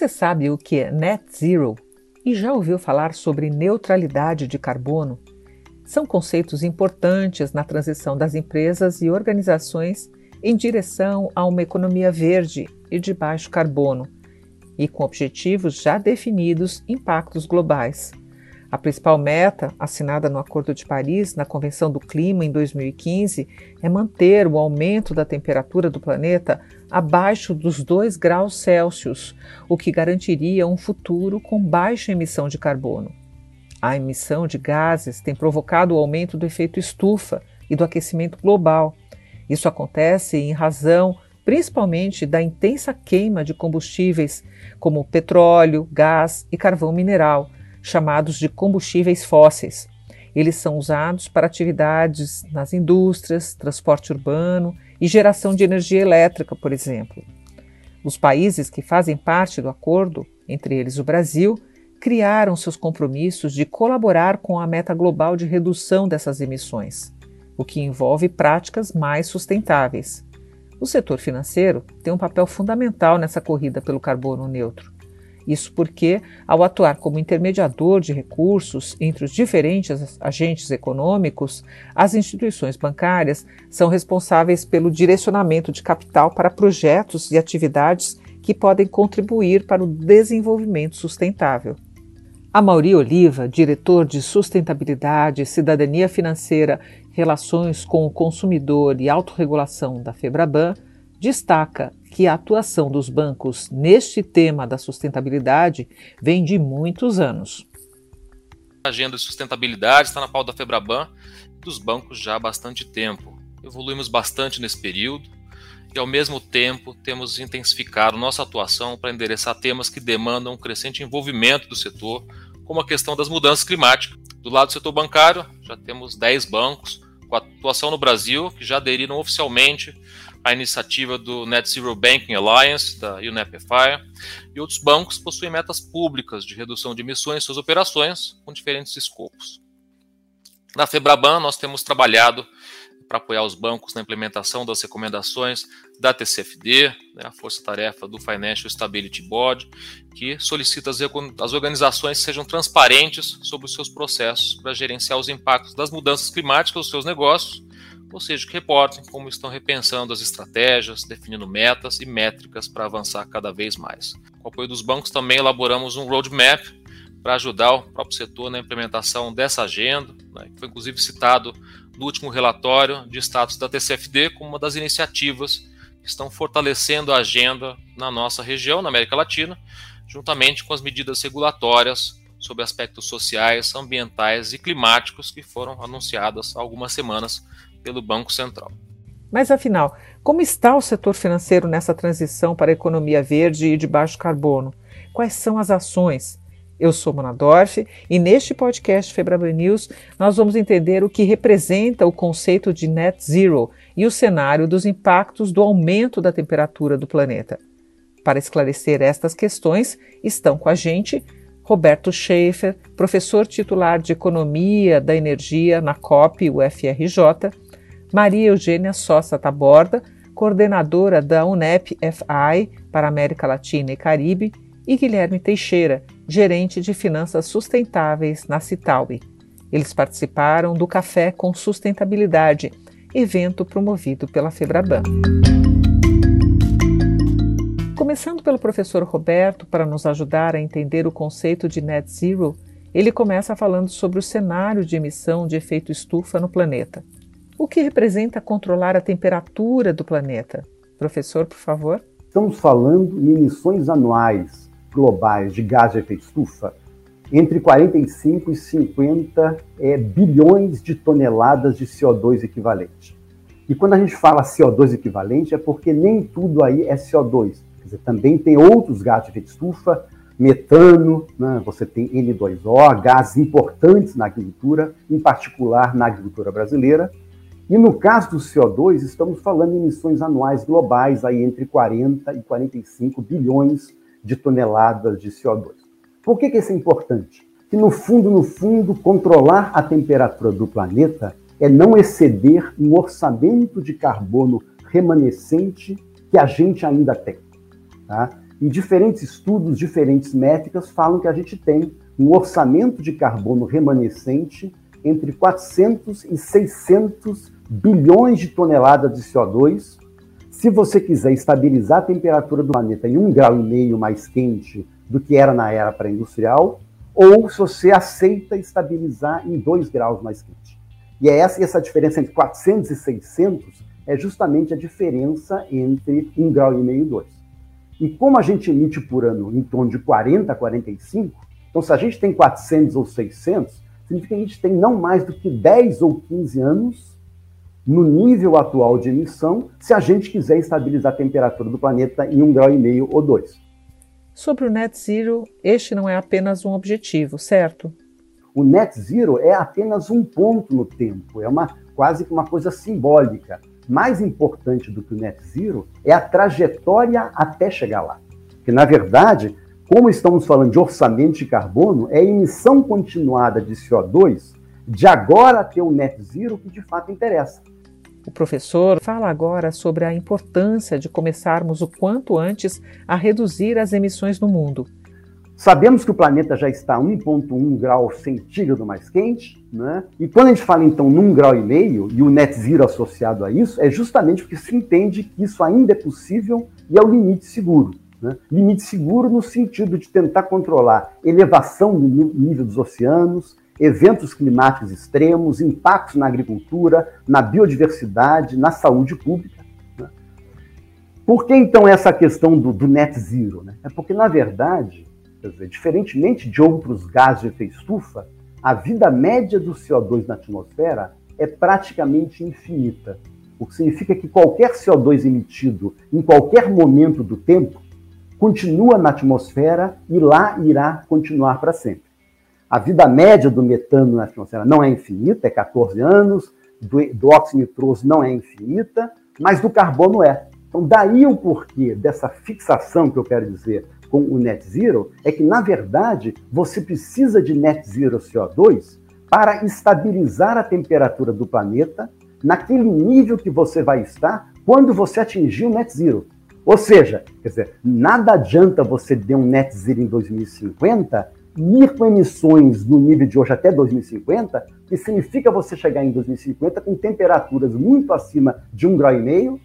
Você sabe o que é net zero e já ouviu falar sobre neutralidade de carbono? São conceitos importantes na transição das empresas e organizações em direção a uma economia verde e de baixo carbono, e com objetivos já definidos impactos globais. A principal meta, assinada no Acordo de Paris, na Convenção do Clima em 2015, é manter o aumento da temperatura do planeta abaixo dos 2 graus Celsius, o que garantiria um futuro com baixa emissão de carbono. A emissão de gases tem provocado o aumento do efeito estufa e do aquecimento global. Isso acontece em razão principalmente da intensa queima de combustíveis como petróleo, gás e carvão mineral chamados de combustíveis fósseis. Eles são usados para atividades nas indústrias, transporte urbano e geração de energia elétrica, por exemplo. Os países que fazem parte do acordo, entre eles o Brasil, criaram seus compromissos de colaborar com a meta global de redução dessas emissões, o que envolve práticas mais sustentáveis. O setor financeiro tem um papel fundamental nessa corrida pelo carbono neutro. Isso porque, ao atuar como intermediador de recursos entre os diferentes agentes econômicos, as instituições bancárias são responsáveis pelo direcionamento de capital para projetos e atividades que podem contribuir para o desenvolvimento sustentável. A Mauri Oliva, diretor de Sustentabilidade, Cidadania Financeira, Relações com o Consumidor e Autorregulação da Febraban, destaca que a atuação dos bancos neste tema da sustentabilidade vem de muitos anos. A agenda de sustentabilidade está na pauta da Febraban dos bancos já há bastante tempo. Evoluímos bastante nesse período e, ao mesmo tempo, temos intensificado nossa atuação para endereçar temas que demandam um crescente envolvimento do setor, como a questão das mudanças climáticas. Do lado do setor bancário, já temos 10 bancos com atuação no Brasil que já aderiram oficialmente a iniciativa do Net Zero Banking Alliance, da UNEP-FIRE, e outros bancos possuem metas públicas de redução de emissões em suas operações, com diferentes escopos. Na Febraban, nós temos trabalhado para apoiar os bancos na implementação das recomendações da TCFD, né, a força-tarefa do Financial Stability Board, que solicita as organizações sejam transparentes sobre os seus processos para gerenciar os impactos das mudanças climáticas nos seus negócios ou seja, que reportem como estão repensando as estratégias, definindo metas e métricas para avançar cada vez mais. Com o apoio dos bancos, também elaboramos um roadmap para ajudar o próprio setor na implementação dessa agenda, né, que foi inclusive citado no último relatório de status da TCFD como uma das iniciativas que estão fortalecendo a agenda na nossa região, na América Latina, juntamente com as medidas regulatórias sobre aspectos sociais, ambientais e climáticos que foram anunciadas há algumas semanas pelo Banco Central. Mas afinal, como está o setor financeiro nessa transição para a economia verde e de baixo carbono? Quais são as ações? Eu sou Mona Dorf e neste podcast Febraban News nós vamos entender o que representa o conceito de net zero e o cenário dos impactos do aumento da temperatura do planeta. Para esclarecer estas questões, estão com a gente Roberto Schaefer, professor titular de Economia da Energia na COP UFRJ, Maria Eugênia Sossa Taborda, coordenadora da UNEP-FI para América Latina e Caribe, e Guilherme Teixeira, gerente de finanças sustentáveis na Citaui. Eles participaram do Café com Sustentabilidade, evento promovido pela Febraban. Começando pelo professor Roberto, para nos ajudar a entender o conceito de net zero, ele começa falando sobre o cenário de emissão de efeito estufa no planeta. O que representa controlar a temperatura do planeta? Professor, por favor. Estamos falando em emissões anuais globais de gás de efeito estufa entre 45 e 50 é, bilhões de toneladas de CO2 equivalente. E quando a gente fala CO2 equivalente, é porque nem tudo aí é CO2. Quer dizer, também tem outros gases de efeito estufa, metano, né? você tem N2O, gases importantes na agricultura, em particular na agricultura brasileira, e no caso do CO2, estamos falando em emissões anuais globais aí entre 40 e 45 bilhões de toneladas de CO2. Por que, que isso é importante? Que no fundo, no fundo, controlar a temperatura do planeta é não exceder um orçamento de carbono remanescente que a gente ainda tem. Tá? E diferentes estudos, diferentes métricas falam que a gente tem um orçamento de carbono remanescente entre 400 e 600 bilhões de toneladas de CO2. Se você quiser estabilizar a temperatura do planeta em um grau e meio mais quente do que era na era pré-industrial, ou se você aceita estabilizar em 2 graus mais quente. E é essa, essa diferença entre 400 e 600 é justamente a diferença entre 1 grau e meio e 2. E como a gente emite por ano em torno de 40 a 45, então se a gente tem 400 ou 600, significa que a gente tem não mais do que 10 ou 15 anos no nível atual de emissão, se a gente quiser estabilizar a temperatura do planeta em 1,5 grau e meio ou 2. Sobre o net zero, este não é apenas um objetivo, certo? O net zero é apenas um ponto no tempo, é uma quase que uma coisa simbólica. Mais importante do que o net zero é a trajetória até chegar lá. Que na verdade, como estamos falando de orçamento de carbono, é a emissão continuada de CO2 de agora até o net zero que de fato interessa. O professor fala agora sobre a importância de começarmos o quanto antes a reduzir as emissões no mundo. Sabemos que o planeta já está 1,1 grau centígrado mais quente, né? E quando a gente fala então num grau e meio e o net zero associado a isso, é justamente porque se entende que isso ainda é possível e é o limite seguro. Né? Limite seguro no sentido de tentar controlar elevação do nível dos oceanos, eventos climáticos extremos, impactos na agricultura, na biodiversidade, na saúde pública. Né? Por que então essa questão do, do net zero? Né? É porque, na verdade, dizer, diferentemente de outros gases de efeito estufa, a vida média do CO2 na atmosfera é praticamente infinita. O que significa que qualquer CO2 emitido em qualquer momento do tempo continua na atmosfera e lá irá continuar para sempre. A vida média do metano na atmosfera não é infinita, é 14 anos, do, do óxido nitroso não é infinita, mas do carbono é. Então, daí o porquê dessa fixação que eu quero dizer com o net zero, é que, na verdade, você precisa de net zero CO2 para estabilizar a temperatura do planeta naquele nível que você vai estar quando você atingir o net zero. Ou seja, quer dizer, nada adianta você ter um net zero em 2050 ir com emissões no nível de hoje até 2050, que significa você chegar em 2050 com temperaturas muito acima de 1,5 grau, e meio,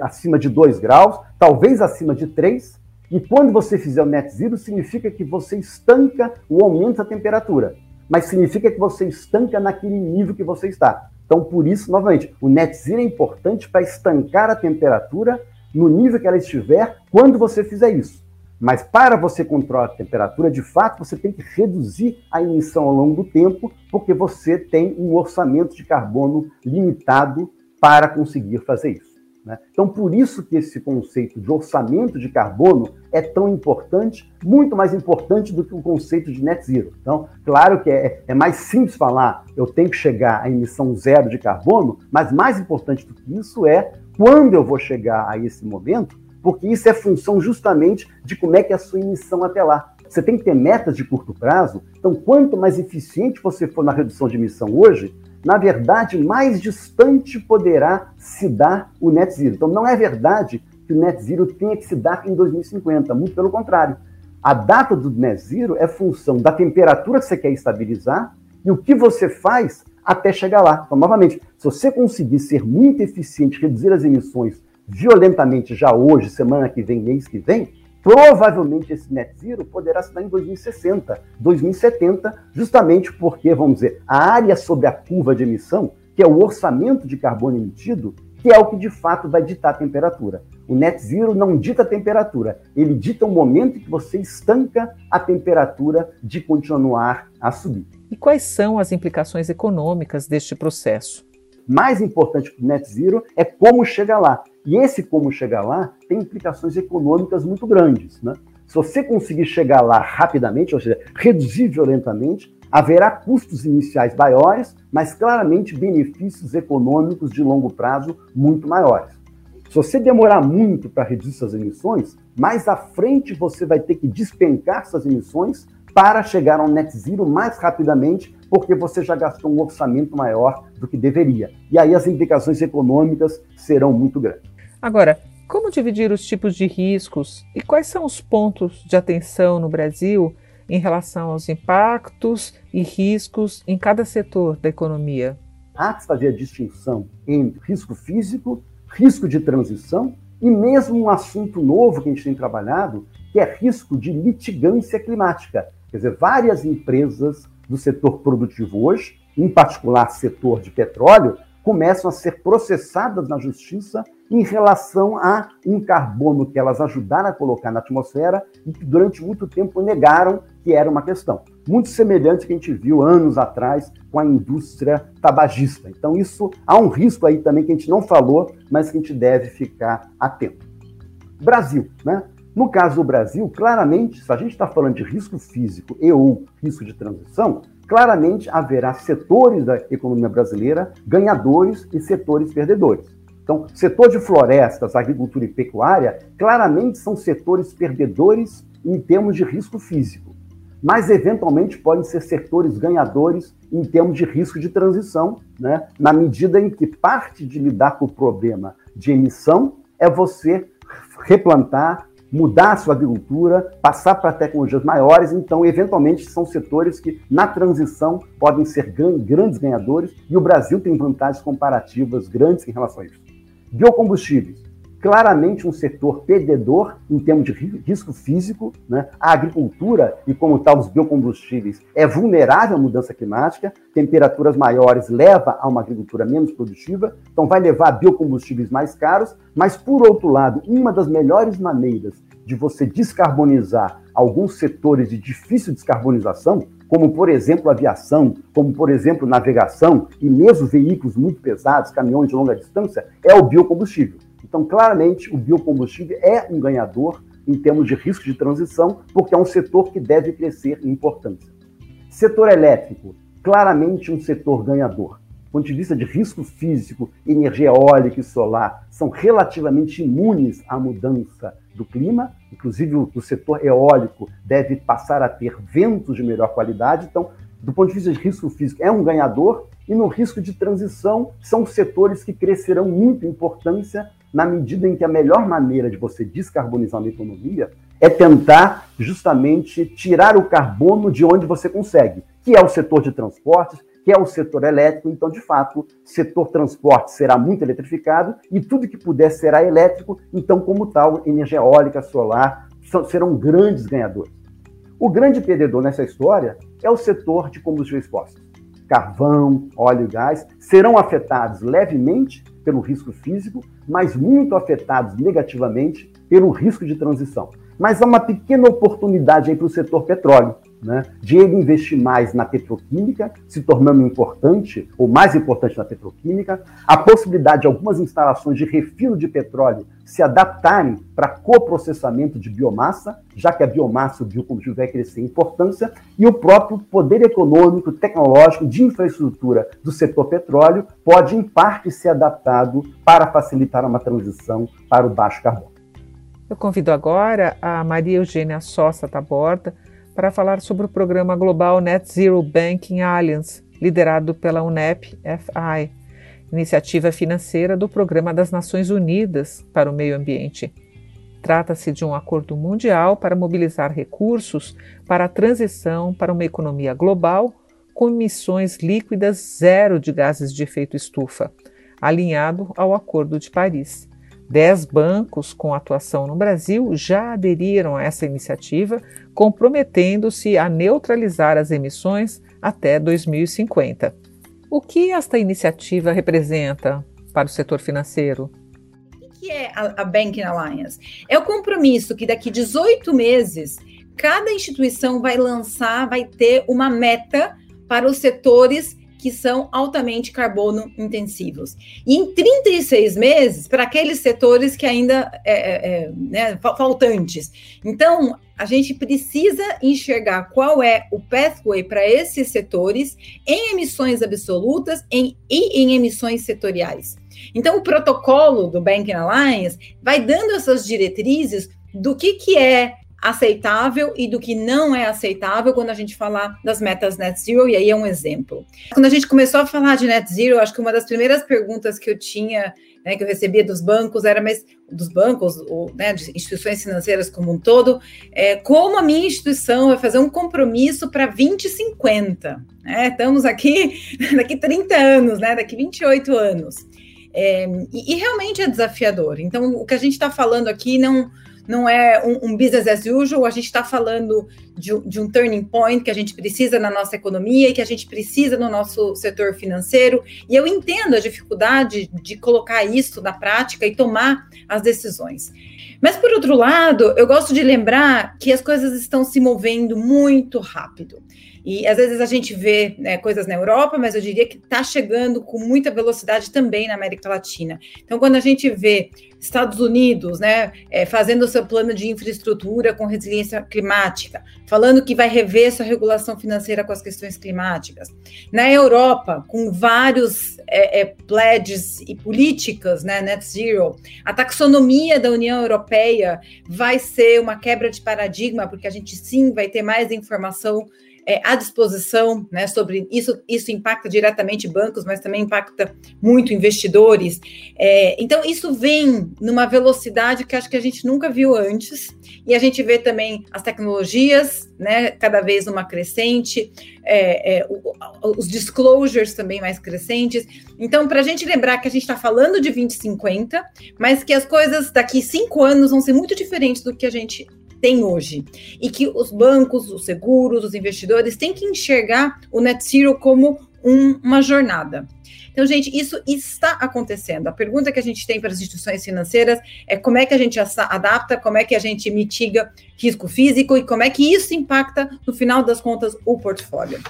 acima de 2 graus, talvez acima de 3, e quando você fizer o net zero, significa que você estanca o aumento da temperatura, mas significa que você estanca naquele nível que você está. Então, por isso, novamente, o net zero é importante para estancar a temperatura no nível que ela estiver quando você fizer isso. Mas para você controlar a temperatura, de fato, você tem que reduzir a emissão ao longo do tempo, porque você tem um orçamento de carbono limitado para conseguir fazer isso. Né? Então, por isso que esse conceito de orçamento de carbono é tão importante, muito mais importante do que o conceito de net zero. Então, claro que é, é mais simples falar eu tenho que chegar à emissão zero de carbono, mas mais importante do que isso é quando eu vou chegar a esse momento, porque isso é função justamente de como é que é a sua emissão até lá. Você tem que ter metas de curto prazo, então quanto mais eficiente você for na redução de emissão hoje, na verdade, mais distante poderá se dar o net zero. Então não é verdade que o net zero tenha que se dar em 2050, muito pelo contrário. A data do net zero é função da temperatura que você quer estabilizar e o que você faz até chegar lá. Então, novamente, se você conseguir ser muito eficiente, reduzir as emissões violentamente já hoje, semana que vem, mês que vem, provavelmente esse net zero poderá se dar em 2060, 2070, justamente porque, vamos dizer, a área sobre a curva de emissão, que é o orçamento de carbono emitido, que é o que de fato vai ditar a temperatura. O net zero não dita a temperatura, ele dita o momento em que você estanca a temperatura de continuar a subir. E quais são as implicações econômicas deste processo? mais importante para o net zero é como chegar lá. E esse como chegar lá tem implicações econômicas muito grandes. Né? Se você conseguir chegar lá rapidamente, ou seja, reduzir violentamente, haverá custos iniciais maiores, mas claramente benefícios econômicos de longo prazo muito maiores. Se você demorar muito para reduzir suas emissões, mais à frente você vai ter que despencar suas emissões para chegar ao net zero mais rapidamente, porque você já gastou um orçamento maior do que deveria. E aí as implicações econômicas serão muito grandes. Agora, Como dividir os tipos de riscos e quais são os pontos de atenção no Brasil em relação aos impactos e riscos em cada setor da economia? Há que fazer a distinção entre risco físico, risco de transição e mesmo um assunto novo que a gente tem trabalhado, que é risco de litigância climática. Quer dizer, várias empresas do setor produtivo hoje, em particular setor de petróleo, começam a ser processadas na justiça em relação a um carbono que elas ajudaram a colocar na atmosfera e que durante muito tempo negaram que era uma questão. Muito semelhante que a gente viu anos atrás com a indústria tabagista. Então, isso há um risco aí também que a gente não falou, mas que a gente deve ficar atento. Brasil, né? No caso do Brasil, claramente, se a gente está falando de risco físico e ou risco de transição, claramente haverá setores da economia brasileira ganhadores e setores perdedores. Então, setor de florestas, agricultura e pecuária, claramente são setores perdedores em termos de risco físico, mas eventualmente podem ser setores ganhadores em termos de risco de transição, né? na medida em que parte de lidar com o problema de emissão é você replantar, mudar a sua agricultura, passar para tecnologias maiores, então, eventualmente, são setores que, na transição, podem ser grandes ganhadores, e o Brasil tem vantagens comparativas grandes em relação a isso. Biocombustíveis, claramente um setor perdedor em termos de risco físico, né? A agricultura, e como tal os biocombustíveis, é vulnerável à mudança climática, temperaturas maiores leva a uma agricultura menos produtiva, então vai levar a biocombustíveis mais caros, mas por outro lado, uma das melhores maneiras de você descarbonizar alguns setores de difícil descarbonização, como por exemplo aviação, como por exemplo navegação e mesmo veículos muito pesados, caminhões de longa distância, é o biocombustível. Então, claramente, o biocombustível é um ganhador em termos de risco de transição, porque é um setor que deve crescer em importância. Setor elétrico, claramente um setor ganhador. Do ponto de vista de risco físico, energia eólica e solar são relativamente imunes à mudança do clima, inclusive o, setor eólico deve passar a ter ventos de melhor qualidade. Então, do ponto de vista de risco físico, é um ganhador, e no risco de transição, são setores que crescerão muito em importância na medida em que a melhor maneira de você descarbonizar uma economia é tentar justamente tirar o carbono de onde você consegue, que é o setor de transportes, que é o setor elétrico. Então, de fato, setor transporte será muito eletrificado e tudo que puder será elétrico. Então, como tal, energia eólica, solar serão grandes ganhadores. O grande perdedor nessa história é o setor de combustíveis fósseis. Carvão, óleo e gás serão afetados levemente pelo risco físico, mas muito afetados negativamente pelo risco de transição. Mas há uma pequena oportunidade aí para o setor petróleo, né, investir mais na petroquímica, se tornando importante, ou mais importante na petroquímica, a possibilidade de algumas instalações de refino de petróleo se adaptarem para coprocessamento de biomassa, já que a biomassa, o biocombustível vai crescer em importância, e o próprio poder econômico, tecnológico, de infraestrutura do setor petróleo pode, em parte, ser adaptado para facilitar uma transição para o baixo carbono. Eu convido agora a Maria Eugênia Sossa Taborda, para falar sobre o programa global Net Zero Banking Alliance, liderado pela UNEP FI, iniciativa financeira do Programa das Nações Unidas para o Meio Ambiente. Trata-se de um acordo mundial para mobilizar recursos para a transição para uma economia global com emissões líquidas zero de gases de efeito estufa, alinhado ao Acordo de Paris. Dez bancos com atuação no Brasil já aderiram a essa iniciativa, comprometendo-se a neutralizar as emissões até 2050. O que esta iniciativa representa para o setor financeiro? O que é a, Banking Alliance? É o compromisso que daqui 18 meses cada instituição vai lançar, vai ter uma meta para os setores que são altamente carbono intensivos. E em 36 meses, para aqueles setores que ainda é, é, é né, faltantes. Então, a gente precisa enxergar qual é o pathway para esses setores em emissões absolutas em, e em emissões setoriais. Então, o protocolo do Banking Alliance vai dando essas diretrizes do que, que é aceitável e do que não é aceitável quando a gente falar das metas net zero, e aí é um exemplo. Quando a gente começou a falar de net zero, acho que uma das primeiras perguntas que eu tinha, né, que eu recebia dos bancos era, mas dos bancos, ou né, de instituições financeiras como um todo, é, como a minha instituição vai fazer um compromisso para 2050? Né? Estamos aqui daqui 30 anos, né, daqui 28 anos. É, e, e realmente é desafiador. Então, o que a gente está falando aqui não não é um, um business as usual, a gente está falando de, de, um turning point que a gente precisa na nossa economia e que a gente precisa no nosso setor financeiro. E eu entendo a dificuldade de colocar isso na prática e tomar as decisões. Mas, por outro lado, eu gosto de lembrar que as coisas estão se movendo muito rápido. E às vezes a gente vê né, coisas na Europa, mas eu diria que está chegando com muita velocidade também na América Latina. Então, quando a gente vê Estados Unidos, né, é, fazendo o seu plano de infraestrutura com resiliência climática, falando que vai rever sua regulação financeira com as questões climáticas. Na Europa, com vários é, é, pledges e políticas, né, net zero, a taxonomia da União Europeia vai ser uma quebra de paradigma, porque a gente sim vai ter mais informação é, à disposição, né, sobre isso, isso impacta diretamente bancos, mas também impacta muito investidores. É, então, isso vem numa velocidade que acho que a gente nunca viu antes, e a gente vê também as tecnologias, né, cada vez uma crescente, é, é os disclosures também mais crescentes. Então, para a gente lembrar que a gente está falando de 2050, mas que as coisas daqui cinco anos vão ser muito diferentes do que a gente tem hoje. E que os bancos, os seguros, os investidores têm que enxergar o net zero como um, uma jornada. Então, gente, isso está acontecendo. A pergunta que a gente tem para as instituições financeiras é como é que a gente adapta, como é que a gente mitiga risco físico e como é que isso impacta, no final das contas, o portfólio.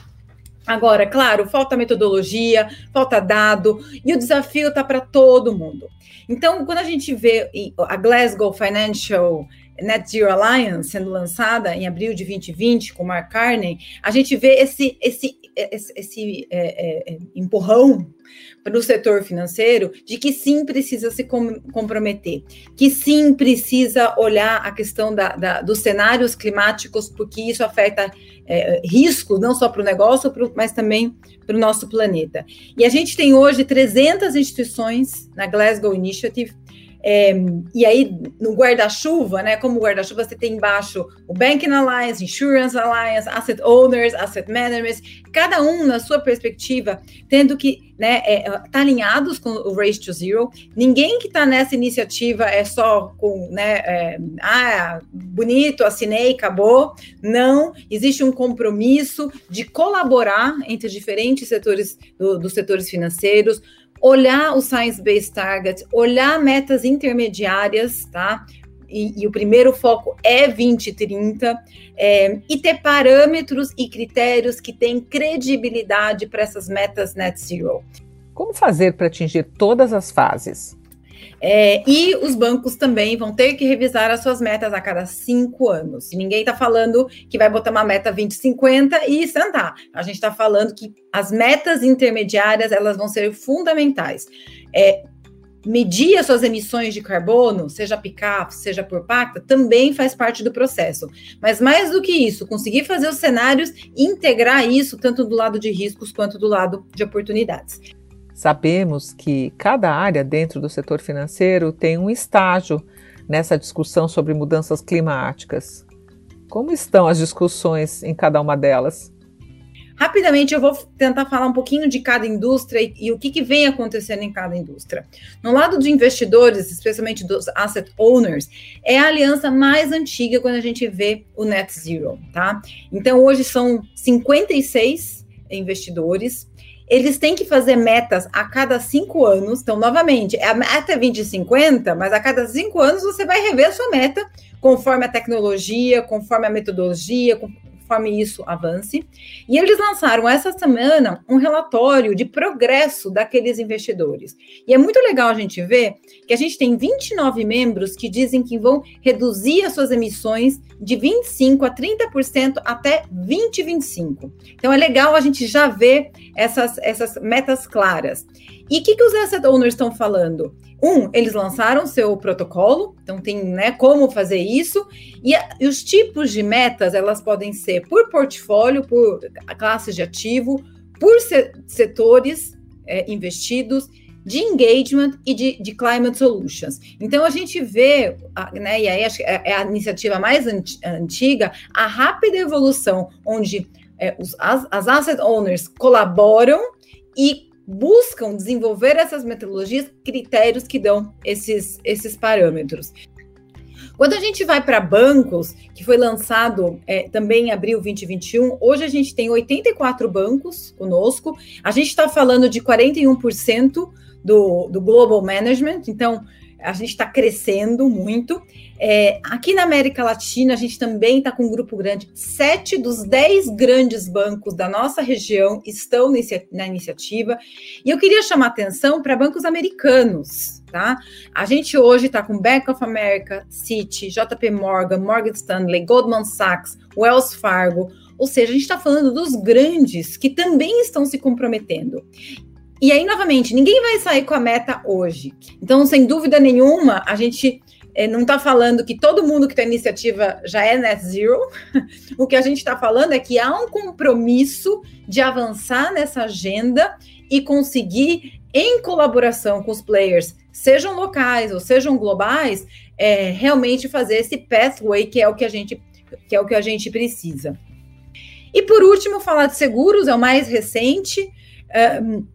Agora, claro, falta metodologia, falta dado, e o desafio está para todo mundo. Então, quando a gente vê a Glasgow Financial Net Zero Alliance sendo lançada em abril de 2020 com Mark Carney, a gente vê esse, esse, esse, esse é, é, empurrão para o setor financeiro de que sim precisa se com, comprometer, que sim precisa olhar a questão da, da, dos cenários climáticos, porque isso afeta é, riscos não só para o negócio, pro, mas também para o nosso planeta. E a gente tem hoje 300 instituições na Glasgow Initiative é, e aí, no guarda-chuva, né? Como guarda-chuva, você tem embaixo o Banking Alliance, Insurance Alliance, Asset Owners, Asset Managers, cada um na sua perspectiva, tendo que né, é, tá alinhados com o Race to Zero. Ninguém que está nessa iniciativa é só com, né, é, ah, bonito, assinei, acabou. Não, existe um compromisso de colaborar entre diferentes setores do, dos setores financeiros, olhar o Science-Based Target, olhar metas intermediárias, tá? E, e, o primeiro foco é 2030, é, e ter parâmetros e critérios que têm credibilidade para essas metas net zero. Como fazer para atingir todas as fases? É, e os bancos também vão ter que revisar as suas metas a cada cinco anos. Ninguém está falando que vai botar uma meta 2050 e sentar. A gente está falando que as metas intermediárias elas vão ser fundamentais. É, medir as suas emissões de carbono, seja PICAP, seja por pacta, também faz parte do processo. Mas mais do que isso, conseguir fazer os cenários e integrar isso tanto do lado de riscos quanto do lado de oportunidades. Sabemos que cada área dentro do setor financeiro tem um estágio nessa discussão sobre mudanças climáticas. Como estão as discussões em cada uma delas? Rapidamente, eu vou tentar falar um pouquinho de cada indústria e, e o que, que, vem acontecendo em cada indústria. No lado de investidores, especialmente dos asset owners, é a aliança mais antiga quando a gente vê o net zero, tá? Então, hoje são 56 investidores eles têm que fazer metas a cada cinco anos. Então, novamente, a meta é 2050, mas a cada cinco anos você vai rever a sua meta conforme a tecnologia, conforme a metodologia, conforme isso avance. E eles lançaram essa semana um relatório de progresso daqueles investidores. E é muito legal a gente ver que a gente tem 29 membros que dizem que vão reduzir as suas emissões de 25 a 30% até 2025. Então é legal a gente já ver essas, essas metas claras. E o que, que os asset owners estão falando? um, eles lançaram seu protocolo, então tem né, como fazer isso, e, a, e, os tipos de metas elas podem ser por portfólio, por classes de ativo, por se, setores é, investidos, de engagement e de, de, climate solutions. Então a gente vê, né, e aí acho que é, é a iniciativa mais antiga, a rápida evolução, onde é, os, as, as asset owners colaboram e buscam desenvolver essas metodologias, critérios que dão esses, esses parâmetros. Quando a gente vai para bancos, que foi lançado é, também em abril 2021, hoje a gente tem 84 bancos conosco, a gente está falando de 41% do, do Global Management, então a gente está crescendo muito. É, aqui na América Latina, a gente também está com um grupo grande. Sete dos dez grandes bancos da nossa região estão nesse, na iniciativa. E eu queria chamar atenção para bancos americanos. Tá? A gente hoje está com Bank of America, Citi, JP Morgan, Morgan Stanley, Goldman Sachs, Wells Fargo. Ou seja, a gente está falando dos grandes que também estão se comprometendo. E aí, novamente, ninguém vai sair com a meta hoje. Então, sem dúvida nenhuma, a gente é, não está falando que todo mundo que tem iniciativa já é net zero. o que a gente está falando é que há um compromisso de avançar nessa agenda e conseguir, em colaboração com os players, sejam locais ou sejam globais, é, realmente fazer esse pathway que é o que a gente que é o que a gente precisa. E por último, falar de seguros é o mais recente. Um,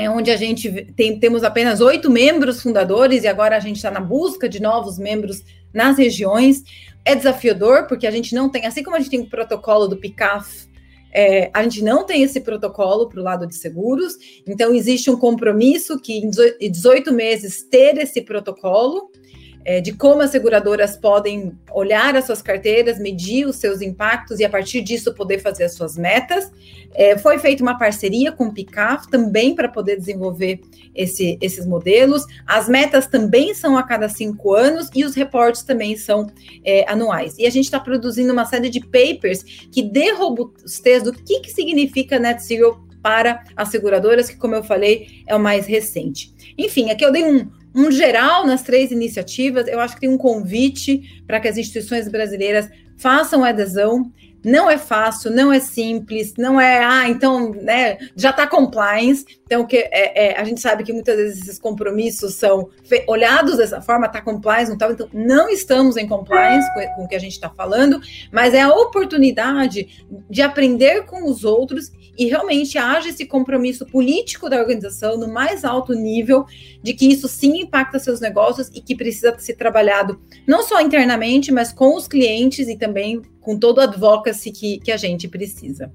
é onde a gente tem, temos apenas oito membros fundadores e agora a gente está na busca de novos membros nas regiões. É desafiador, porque a gente não tem, assim como a gente tem o protocolo do PICAF, é, a gente não tem esse protocolo para o lado de seguros, então existe um compromisso que em 18 meses ter esse protocolo é, de como as seguradoras podem olhar as suas carteiras, medir os seus impactos e, a partir disso, poder fazer as suas metas. É, foi feita uma parceria com o PICAF também para poder desenvolver esse, esses modelos. As metas também são a cada cinco anos e os reportes também são é, anuais. E a gente está produzindo uma série de papers que dê robustez do que, que significa net zero para as seguradoras, que, como eu falei, é o mais recente. Enfim, aqui eu dei um, um geral nas três iniciativas. Eu acho que tem um convite para que as instituições brasileiras façam adesão. Não é fácil, não é simples, não é, ah, então, né, já está compliance. Então, que é, é, a gente sabe que muitas vezes esses compromissos são olhados dessa forma, está compliance, não está. Então, não estamos em compliance com, com o que a gente está falando, mas é a oportunidade de aprender com os outros e realmente haja esse compromisso político da organização no mais alto nível de que isso sim impacta seus negócios e que precisa ser trabalhado não só internamente, mas com os clientes e também com todo o advocacy que, que a gente precisa.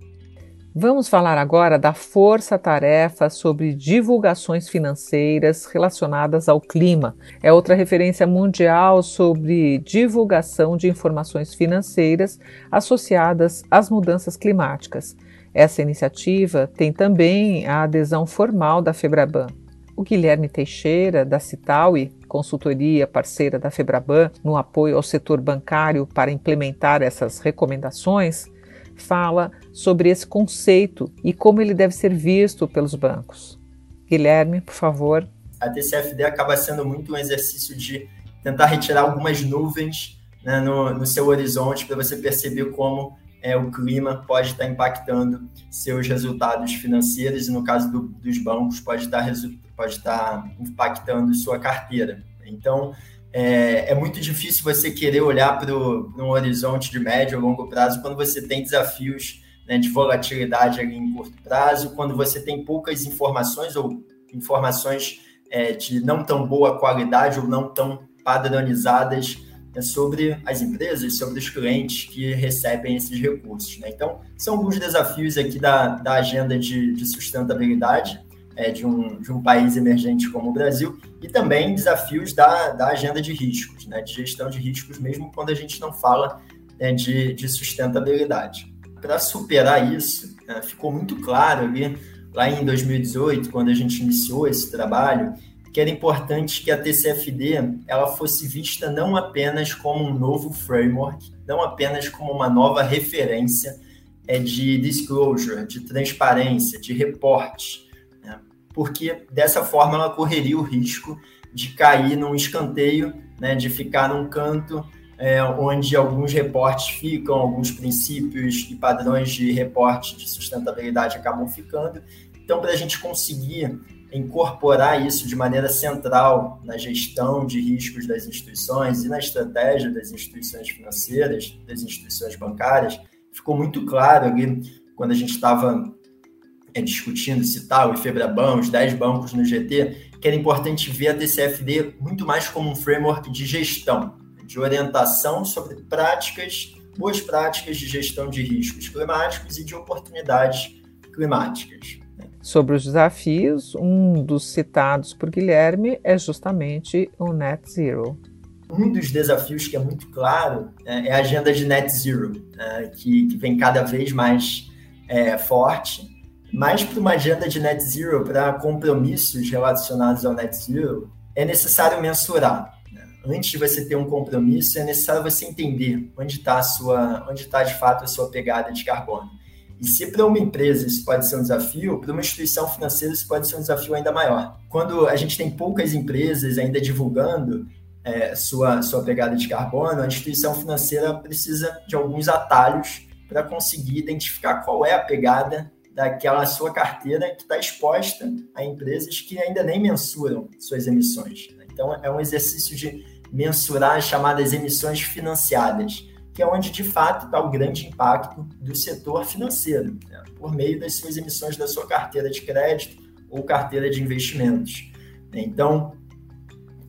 Vamos falar agora da força-tarefa sobre divulgações financeiras relacionadas ao clima. É outra referência mundial sobre divulgação de informações financeiras associadas às mudanças climáticas. Essa iniciativa tem também a adesão formal da Febraban. O Guilherme Teixeira, da Citaui, consultoria parceira da Febraban no apoio ao setor bancário para implementar essas recomendações, fala sobre esse conceito e como ele deve ser visto pelos bancos. Guilherme, por favor. A TCFD acaba sendo muito um exercício de tentar retirar algumas nuvens né, no, no seu horizonte para você perceber como é, o clima pode estar impactando seus resultados financeiros e, no caso do, dos bancos, pode estar, pode estar impactando sua carteira. Então, é, é muito difícil você querer olhar para um horizonte de médio ou longo prazo quando você tem desafios né, de volatilidade ali em curto prazo, quando você tem poucas informações ou informações é, de não tão boa qualidade ou não tão padronizadas é sobre as empresas, sobre os clientes que recebem esses recursos. Né? Então, são alguns desafios aqui da, da agenda de, de sustentabilidade é, de, um, de um país emergente como o Brasil e também desafios da, da agenda de riscos, né? de gestão de riscos, mesmo quando a gente não fala é, de, de sustentabilidade. Para superar isso, é, ficou muito claro ali, lá em 2018, quando a gente iniciou esse trabalho, que era importante que a TCFD ela fosse vista não apenas como um novo framework, não apenas como uma nova referência é, de disclosure, de transparência, de reporte, né? porque dessa forma ela correria o risco de cair num escanteio, né, de ficar num canto é, onde alguns reportes ficam, alguns princípios e padrões de reporte de sustentabilidade acabam ficando. Então, para a gente conseguir incorporar isso de maneira central na gestão de riscos das instituições e na estratégia das instituições financeiras, das instituições bancárias, ficou muito claro ali quando a gente estava é, discutindo citar o IFEBRABAN, os 10 bancos no GT, que era importante ver a TCFD muito mais como um framework de gestão, de orientação sobre práticas, boas práticas de gestão de riscos climáticos e de oportunidades climáticas. Sobre os desafios, um dos citados por Guilherme é justamente o Net Zero. Um dos desafios que é muito claro é, é a agenda de Net Zero, né, que, vem cada vez mais é, forte. Mas para uma agenda de Net Zero, para compromissos relacionados ao Net Zero, é necessário mensurar antes de você ter um compromisso, é necessário você entender onde está onde está de fato a sua pegada de carbono. E se para uma empresa isso pode ser um desafio, para uma instituição financeira isso pode ser um desafio ainda maior. Quando a gente tem poucas empresas ainda divulgando é, sua, sua pegada de carbono, a instituição financeira precisa de alguns atalhos para conseguir identificar qual é a pegada daquela sua carteira que está exposta a empresas que ainda nem mensuram suas emissões. Então, é um exercício de mensurar as chamadas emissões financiadas, que é onde de fato está o grande impacto do setor financeiro, né? por meio das suas emissões da sua carteira de crédito ou carteira de investimentos. Então,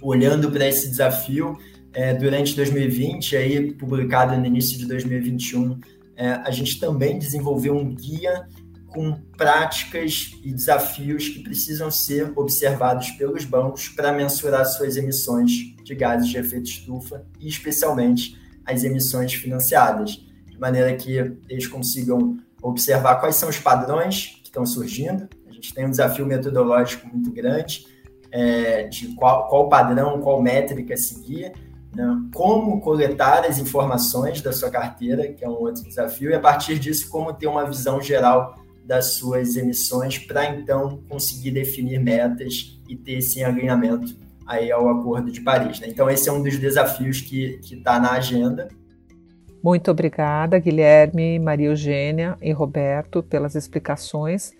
olhando para esse desafio, é, durante 2020, aí, publicado no início de 2021, é, a gente também desenvolveu um guia com práticas e desafios que precisam ser observados pelos bancos para mensurar suas emissões de gases de efeito estufa e, especialmente, as emissões financiadas, de maneira que eles consigam observar quais são os padrões que estão surgindo. A gente tem um desafio metodológico muito grande é, de qual, qual padrão, qual métrica seguir, né? como coletar as informações da sua carteira, que é um outro desafio, e a partir disso, como ter uma visão geral das suas emissões para então conseguir definir metas e ter esse alinhamento aí ao Acordo de Paris. Né? Então esse é um dos desafios que está na agenda. Muito obrigada, Guilherme, Maria Eugênia e Roberto, pelas explicações.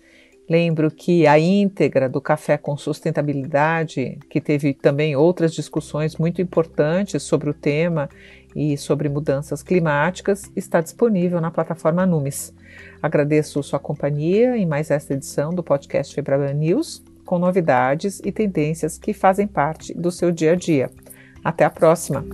Lembro que a íntegra do Café com Sustentabilidade, que teve também outras discussões muito importantes sobre o tema e sobre mudanças climáticas, está disponível na plataforma Numes. Agradeço sua companhia em mais esta edição do podcast Febraban News, com novidades e tendências que fazem parte do seu dia a dia. Até a próxima!